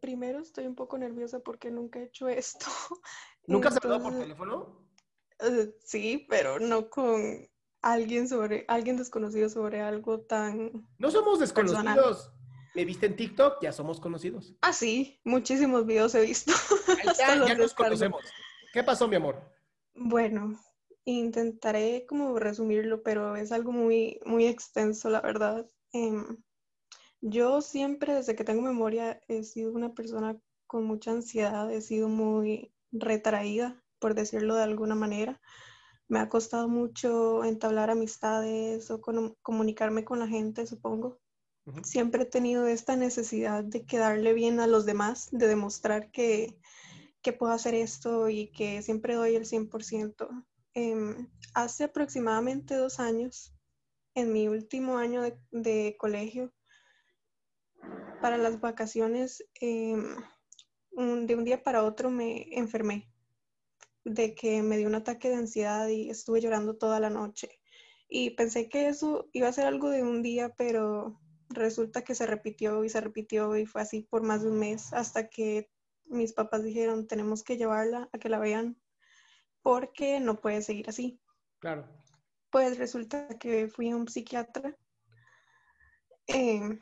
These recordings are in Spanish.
primero estoy un poco nerviosa porque nunca he hecho esto. ¿Nunca has hablado por teléfono? eh, sí, pero no con alguien sobre, alguien desconocido sobre algo tan... No somos Personal. desconocidos. Me viste en TikTok, ya somos conocidos. Ah, sí, muchísimos videos he visto. Ahí está, ya nos conocemos. ¿Qué pasó, mi amor? Bueno, intentaré como resumirlo, pero es algo muy, muy extenso, la verdad. Em, yo siempre, desde que tengo memoria, he sido una persona con mucha ansiedad, he sido muy retraída, por decirlo de alguna manera. Me ha costado mucho entablar amistades o comunicarme con la gente, supongo. Siempre he tenido esta necesidad de quedarle bien a los demás, de demostrar que, que puedo hacer esto y que siempre doy el 100%. Em, hace aproximadamente dos años, en mi último año de, de colegio, para las vacaciones, em, un- de un día para otro me enfermé, de que me dio un ataque de ansiedad y estuve llorando toda la noche. Y pensé que eso iba a ser algo de un día, pero resulta que se repitió y se repitió y fue así por más de un mes hasta que mis papás dijeron, tenemos que llevarla a que la vean porque no puede seguir así. Claro. Pues resulta que fui a un psiquiatra eh,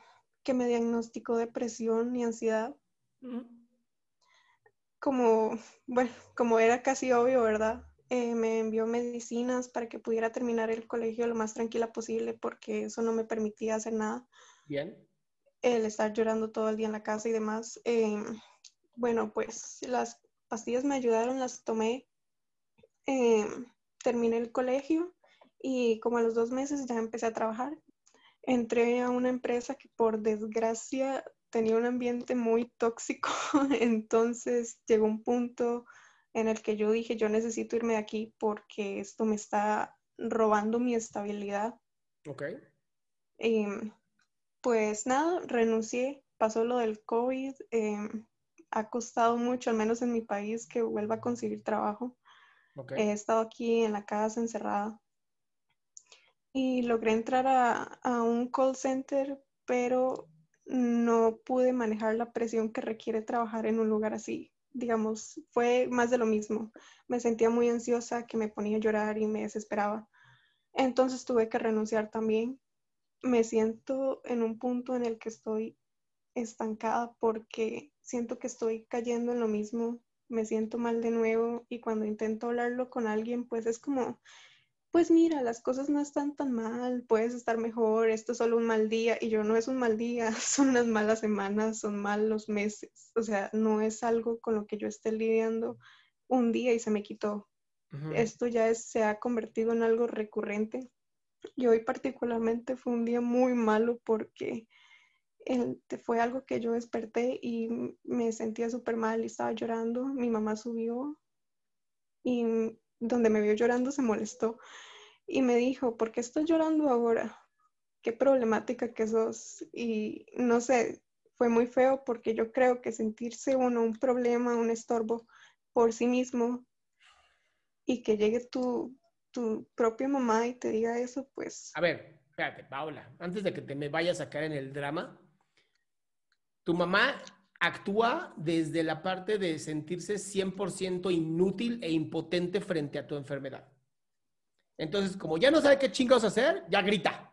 que me diagnosticó depresión y ansiedad. Como, bueno, como era casi obvio, ¿verdad? Eh, me envió medicinas para que pudiera terminar el colegio lo más tranquila posible porque eso no me permitía hacer nada. Bien. el estar llorando todo el día en la casa y demás. Eh, bueno, pues las pastillas me ayudaron, las tomé, eh, terminé el colegio y como a los dos meses ya empecé a trabajar. Entré a una empresa que por desgracia tenía un ambiente muy tóxico, entonces llegó un punto en el que yo dije, yo necesito irme de aquí porque esto me está robando mi estabilidad. Ok. Em, pues nada, renuncié, pasó lo del COVID, em, ha costado mucho, al menos en mi país, que vuelva a conseguir trabajo. Ok. He estado aquí en la casa encerrada y logré entrar a, a un call center, pero no pude manejar la presión que requiere trabajar en un lugar así. Digamos, fue más de lo mismo. Me sentía muy ansiosa, que me ponía a llorar y me desesperaba. Entonces tuve que renunciar también. Me siento en un punto en el que estoy estancada porque siento que estoy cayendo en lo mismo, me siento mal de nuevo y cuando intento hablarlo con alguien, pues es como, pues mira, las cosas no están tan mal, puedes estar mejor, esto es solo un mal día y yo no es un mal día, son unas malas semanas, son malos meses, o sea, no es algo con lo que yo esté lidiando un día y se me quitó. Esto ya es- se ha convertido en algo recurrente. Y hoy particularmente fue un día muy malo porque el- fue algo que yo desperté y me sentía súper mal y estaba llorando. Mi mamá subió y donde me vio llorando se molestó y me dijo, ¿por qué estás llorando ahora? Qué problemática que sos. Y no sé, fue muy feo porque yo creo que sentirse uno un problema, un estorbo por sí mismo y que llegue tu, tu propia mamá y te diga eso, pues A ver, espérate, Paula. Antes de que te me vayas a caer en el drama, tu mamá actúa desde la parte de sentirse 100% inútil e impotente frente a tu enfermedad. Entonces, como ya no sabe qué chingados hacer, ya grita.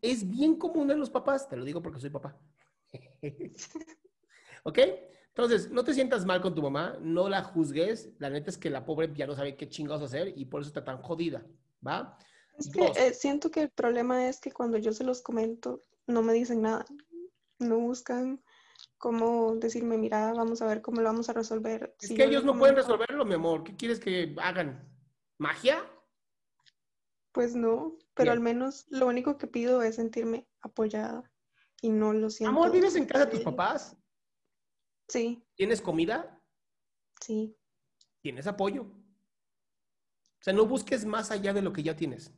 Es bien común en los papás, te lo digo porque soy papá. ¿Ok? Entonces, no te sientas mal con tu mamá, no la juzgues. La neta es que la pobre ya no sabe qué chingados hacer y por eso está tan jodida, ¿va? es que eh, siento que el problema es que cuando yo se los comento, no me dicen nada, no buscan cómo decirme, mira, vamos a ver cómo lo vamos a resolver. Es Si que ellos no pueden resolverlo, mi amor. ¿Qué quieres que hagan? ¿Magia? Pues no, pero Bien. al menos lo único que pido es sentirme apoyada y no lo siento. Amor, ¿vives en casa de tus papás? Sí, ¿Tienes comida? sí. tienes apoyo. O sea, no busques más allá de lo que ya tienes.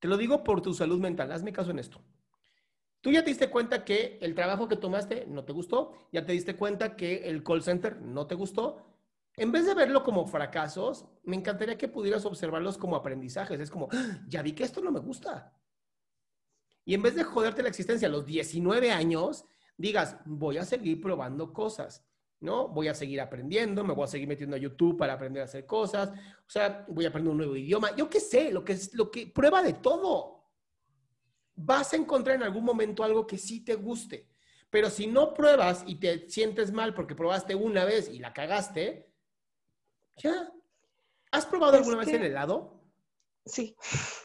Te lo digo por tu salud mental. Hazme caso en esto. Tú ya te diste cuenta que el trabajo que tomaste no te gustó, ya te diste cuenta que el call center no te gustó. En vez de verlo como fracasos, me encantaría que pudieras observarlos como aprendizajes. Es como, ¡Ah! ya vi que esto no me gusta. Y en vez de joderte la existencia a los 19 años, digas, voy a seguir probando cosas. ¿no? Voy a seguir aprendiendo, me voy a seguir metiendo a YouTube para aprender a hacer cosas, o sea, voy a aprender un nuevo idioma, yo qué sé, lo que es, lo que, prueba de todo. Vas a encontrar en algún momento algo que sí te guste, pero si no pruebas y te sientes mal porque probaste una vez y la cagaste, ya. ¿Has probado alguna vez el helado? Sí.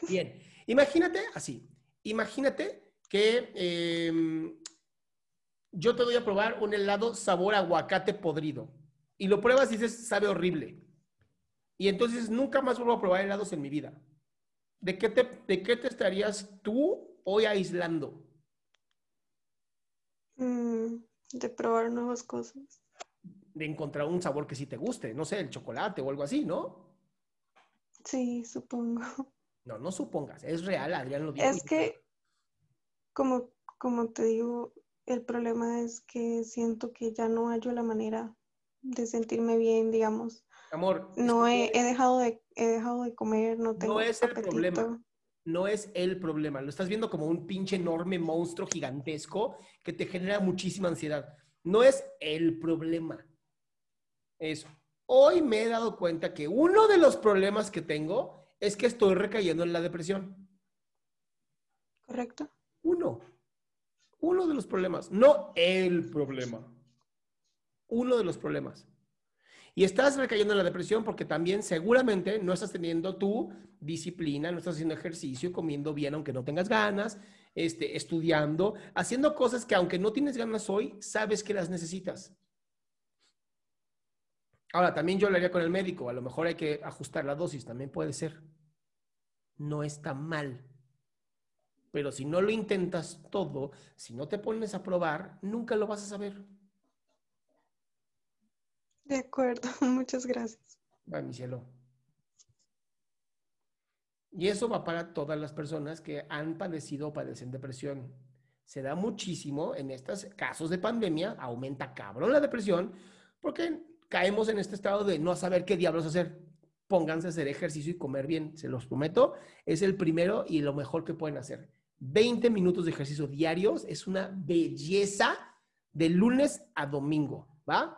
Bien, imagínate así, imagínate que em, yo te doy a probar un helado sabor aguacate podrido. Y lo pruebas y dices, sabe horrible. Y entonces nunca más vuelvo a probar helados en mi vida. ¿De qué te, de qué te estarías tú hoy aislando? Mm, de probar nuevas cosas. De encontrar un sabor que sí te guste. No sé, el chocolate o algo así, ¿no? Sí, supongo. No, no supongas. Es real, Adrián lo dijo. Es que, como, como te digo, el problema es que siento que ya no hallo la manera de sentirme bien, digamos. Amor. No he, dejado de, he dejado de comer, no tengo No es el problema. No es el problema. Lo estás viendo como un pinche enorme monstruo gigantesco que te genera muchísima ansiedad. No es el problema. Eso. Hoy me he dado cuenta que uno de los problemas que tengo es que estoy recayendo en la depresión. Correcto. Uno. Uno de los problemas, no el problema. Uno de los problemas. Y estás recayendo en la depresión porque también seguramente no estás teniendo tu disciplina, no estás haciendo ejercicio, comiendo bien aunque no tengas ganas, este, estudiando, haciendo cosas que aunque no tienes ganas hoy, sabes que las necesitas. Ahora, también yo lo haría con el médico, a lo mejor hay que ajustar la dosis, también puede ser. No está mal. Pero si no lo intentas todo, si no te pones a probar, nunca lo vas a saber. De acuerdo, muchas gracias. Va, mi cielo. Y eso va para todas las personas que han padecido o padecen depresión. Se da muchísimo en estos casos de pandemia, aumenta cabrón la depresión, porque caemos en este estado de no saber qué diablos hacer. Pónganse a hacer ejercicio y comer bien, se los prometo. Es el primero y lo mejor que pueden hacer. 20 minutos de ejercicio diarios es una belleza de lunes a domingo, ¿va?